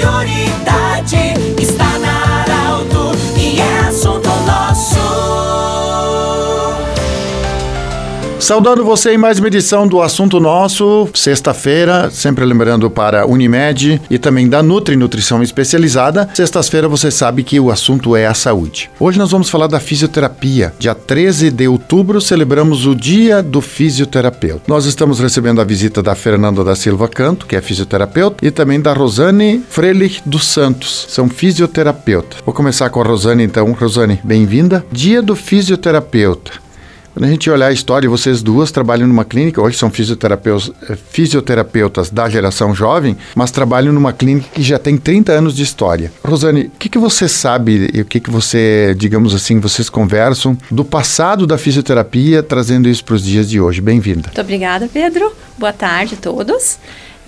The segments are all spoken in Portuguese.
prioridade Saudando você em mais uma edição do Assunto Nosso, sexta-feira, sempre lembrando para Unimed e também da Nutri Nutrição Especializada. Sexta-feira você sabe que o assunto é a saúde. Hoje nós vamos falar da fisioterapia. Dia 13 de outubro celebramos o Dia do Fisioterapeuta. Nós estamos recebendo a visita da Fernanda da Silva Canto, que é fisioterapeuta, e também da Rosane Frelich dos Santos, são fisioterapeutas. Vou começar com a Rosane então. Rosane, bem-vinda. Dia do Fisioterapeuta. Quando a gente olhar a história, vocês duas trabalham numa clínica, hoje são fisioterapeutas, eh, fisioterapeutas da geração jovem, mas trabalham numa clínica que já tem 30 anos de história. Rosane, o que, que você sabe e o que, que você, digamos assim, vocês conversam do passado da fisioterapia, trazendo isso para os dias de hoje? Bem-vinda. Muito obrigada, Pedro. Boa tarde a todos.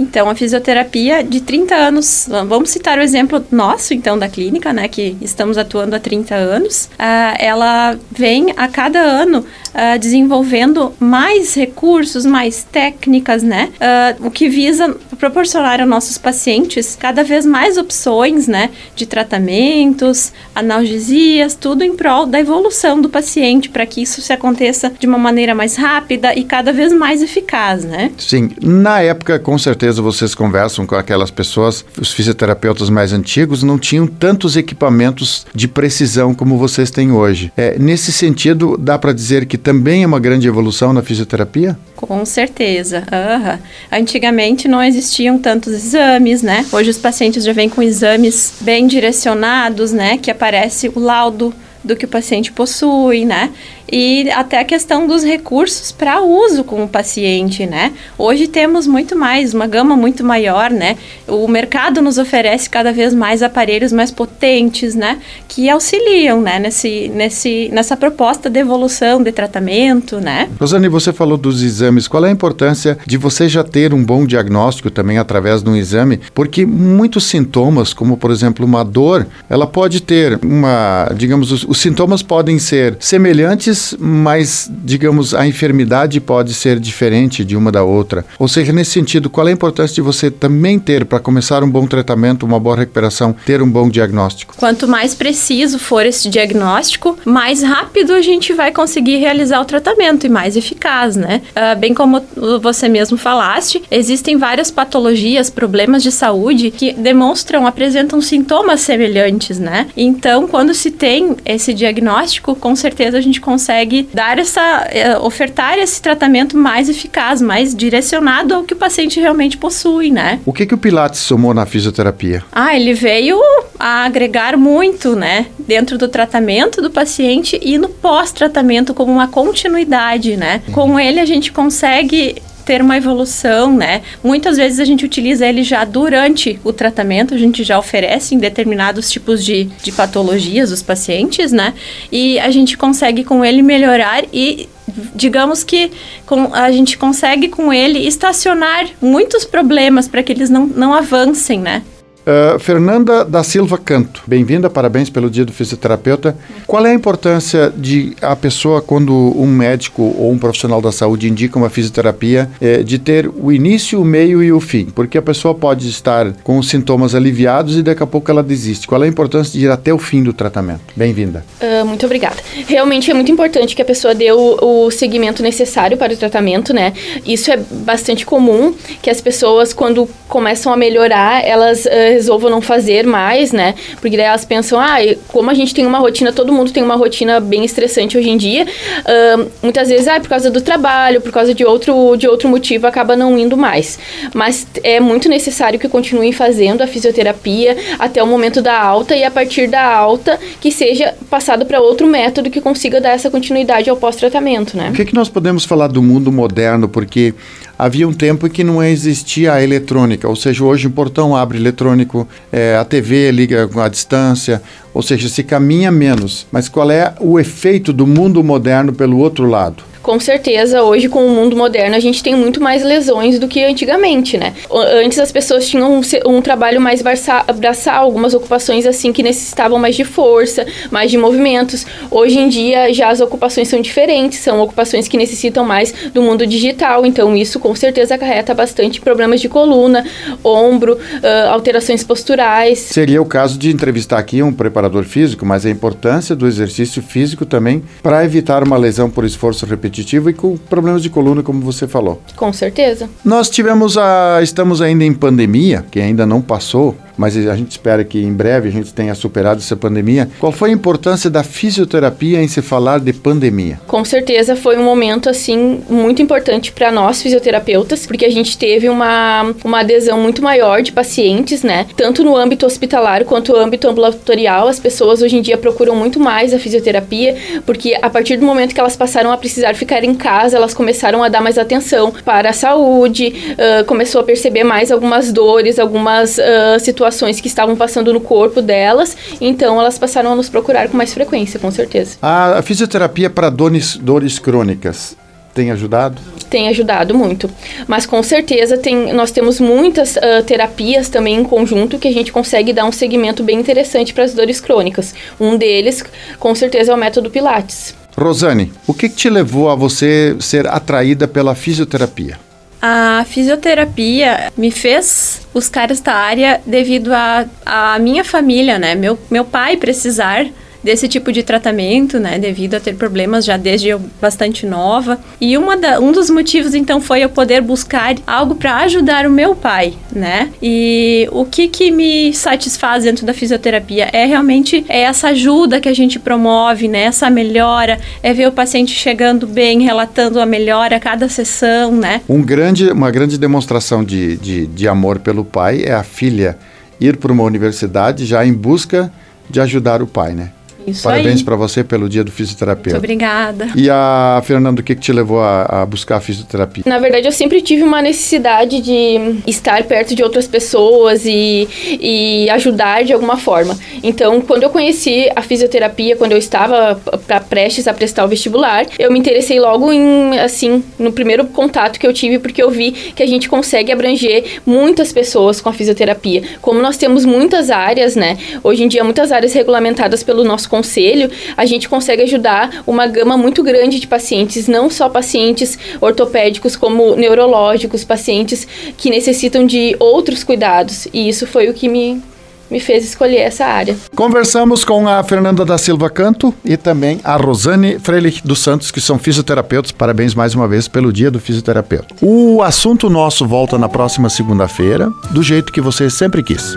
Então, a fisioterapia de 30 anos, vamos citar o exemplo nosso, então, da clínica, né, que estamos atuando há 30 anos, uh, ela vem a cada ano uh, desenvolvendo mais recursos, mais técnicas, né, uh, o que visa proporcionar aos nossos pacientes cada vez mais opções, né, de tratamentos, analgesias, tudo em prol da evolução do paciente, para que isso se aconteça de uma maneira mais rápida e cada vez mais eficaz, né? Sim, na época, com certeza, certeza vocês conversam com aquelas pessoas, os fisioterapeutas mais antigos não tinham tantos equipamentos de precisão como vocês têm hoje. É, nesse sentido, dá para dizer que também é uma grande evolução na fisioterapia? Com certeza. Uhum. Antigamente não existiam tantos exames, né? Hoje os pacientes já vêm com exames bem direcionados, né? Que aparece o laudo do que o paciente possui, né? E até a questão dos recursos para uso com o paciente, né? Hoje temos muito mais, uma gama muito maior, né? O mercado nos oferece cada vez mais aparelhos mais potentes, né? Que auxiliam, né? Nesse, nesse, nessa proposta de evolução, de tratamento, né? Rosane, você falou dos exames. Qual é a importância de você já ter um bom diagnóstico também através de um exame? Porque muitos sintomas, como por exemplo uma dor, ela pode ter uma, digamos, os, os sintomas podem ser semelhantes mas, digamos, a enfermidade pode ser diferente de uma da outra. Ou seja, nesse sentido, qual é a importância de você também ter, para começar um bom tratamento, uma boa recuperação, ter um bom diagnóstico? Quanto mais preciso for esse diagnóstico, mais rápido a gente vai conseguir realizar o tratamento e mais eficaz, né? Uh, bem como você mesmo falaste, existem várias patologias, problemas de saúde que demonstram, apresentam sintomas semelhantes, né? Então, quando se tem esse diagnóstico, com certeza a gente consegue consegue dar essa, eh, ofertar esse tratamento mais eficaz, mais direcionado ao que o paciente realmente possui, né? O que que o Pilates somou na fisioterapia? Ah, ele veio a agregar muito, né, dentro do tratamento do paciente e no pós-tratamento como uma continuidade, né? Com ele a gente consegue ter uma evolução, né? Muitas vezes a gente utiliza ele já durante o tratamento, a gente já oferece em determinados tipos de, de patologias os pacientes, né? E a gente consegue com ele melhorar e digamos que com, a gente consegue com ele estacionar muitos problemas para que eles não, não avancem, né? Uh, Fernanda da Silva Canto, bem-vinda, parabéns pelo dia do fisioterapeuta. Qual é a importância de a pessoa, quando um médico ou um profissional da saúde indica uma fisioterapia, eh, de ter o início, o meio e o fim? Porque a pessoa pode estar com os sintomas aliviados e daqui a pouco ela desiste. Qual é a importância de ir até o fim do tratamento? Bem-vinda. Uh, muito obrigada. Realmente é muito importante que a pessoa dê o, o seguimento necessário para o tratamento, né? Isso é bastante comum, que as pessoas, quando começam a melhorar, elas. Uh, resolvam não fazer mais, né? Porque daí elas pensam, ah, como a gente tem uma rotina, todo mundo tem uma rotina bem estressante hoje em dia, uh, muitas vezes, ah, por causa do trabalho, por causa de outro, de outro motivo, acaba não indo mais. Mas é muito necessário que continuem fazendo a fisioterapia até o momento da alta e a partir da alta que seja passado para outro método que consiga dar essa continuidade ao pós-tratamento, né? O que, que nós podemos falar do mundo moderno? Porque havia um tempo em que não existia a eletrônica, ou seja, hoje o portão abre eletrônico, é, a TV liga à distância, ou seja, se caminha menos. Mas qual é o efeito do mundo moderno pelo outro lado? Com certeza, hoje com o mundo moderno, a gente tem muito mais lesões do que antigamente, né? Antes as pessoas tinham um, um trabalho mais braçal, algumas ocupações assim que necessitavam mais de força, mais de movimentos. Hoje em dia já as ocupações são diferentes, são ocupações que necessitam mais do mundo digital, então isso com certeza acarreta bastante problemas de coluna, ombro, uh, alterações posturais. Seria o caso de entrevistar aqui um preparador físico, mas a importância do exercício físico também para evitar uma lesão por esforço repetitivo e com problemas de coluna, como você falou. Com certeza. Nós tivemos a. Estamos ainda em pandemia, que ainda não passou, mas a gente espera que em breve a gente tenha superado essa pandemia. Qual foi a importância da fisioterapia em se falar de pandemia? Com certeza foi um momento assim muito importante para nós fisioterapeutas, porque a gente teve uma, uma adesão muito maior de pacientes, né? Tanto no âmbito hospitalar quanto no âmbito ambulatorial, as pessoas hoje em dia procuram muito mais a fisioterapia, porque a partir do momento que elas passaram a precisar ficar em casa, elas começaram a dar mais atenção para a saúde, uh, começou a perceber mais algumas dores, algumas uh, situações situações que estavam passando no corpo delas, então elas passaram a nos procurar com mais frequência, com certeza. A fisioterapia para dores, dores crônicas tem ajudado? Tem ajudado muito. Mas com certeza tem, nós temos muitas uh, terapias também em conjunto que a gente consegue dar um segmento bem interessante para as dores crônicas. Um deles, com certeza, é o método Pilates. Rosane, o que, que te levou a você ser atraída pela fisioterapia? A fisioterapia me fez buscar esta área devido a, a minha família, né? Meu, meu pai precisar desse tipo de tratamento, né, devido a ter problemas já desde eu bastante nova. E uma da, um dos motivos então foi eu poder buscar algo para ajudar o meu pai, né? E o que que me satisfaz dentro da fisioterapia é realmente é essa ajuda que a gente promove, né? Essa melhora, é ver o paciente chegando bem, relatando a melhora a cada sessão, né? Um grande, uma grande demonstração de, de, de amor pelo pai é a filha ir para uma universidade já em busca de ajudar o pai, né? Isso Parabéns para você pelo dia do fisioterapeuta. Muito obrigada. E a Fernanda, o que, que te levou a, a, buscar a fisioterapia? Na verdade, eu sempre tive uma necessidade de estar perto de outras pessoas e, e ajudar de alguma forma. Então, quando eu conheci a fisioterapia, quando eu estava pra, prestes a prestar o vestibular, eu me interessei logo em, assim, no primeiro contato que eu tive, porque eu vi que a gente consegue abranger muitas pessoas com a fisioterapia. Como nós temos muitas áreas, né? Hoje em dia, muitas áreas regulamentadas pelo nosso conselho, a gente consegue ajudar uma gama muito grande de pacientes, não só pacientes ortopédicos, como neurológicos, pacientes que necessitam de outros cuidados. E isso foi o que me me fez escolher essa área. Conversamos com a Fernanda da Silva Canto e também a Rosane Freilich dos Santos, que são fisioterapeutas. Parabéns mais uma vez pelo dia do fisioterapeuta. O assunto nosso volta na próxima segunda-feira, do jeito que você sempre quis.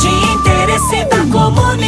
De interesse da comunidade.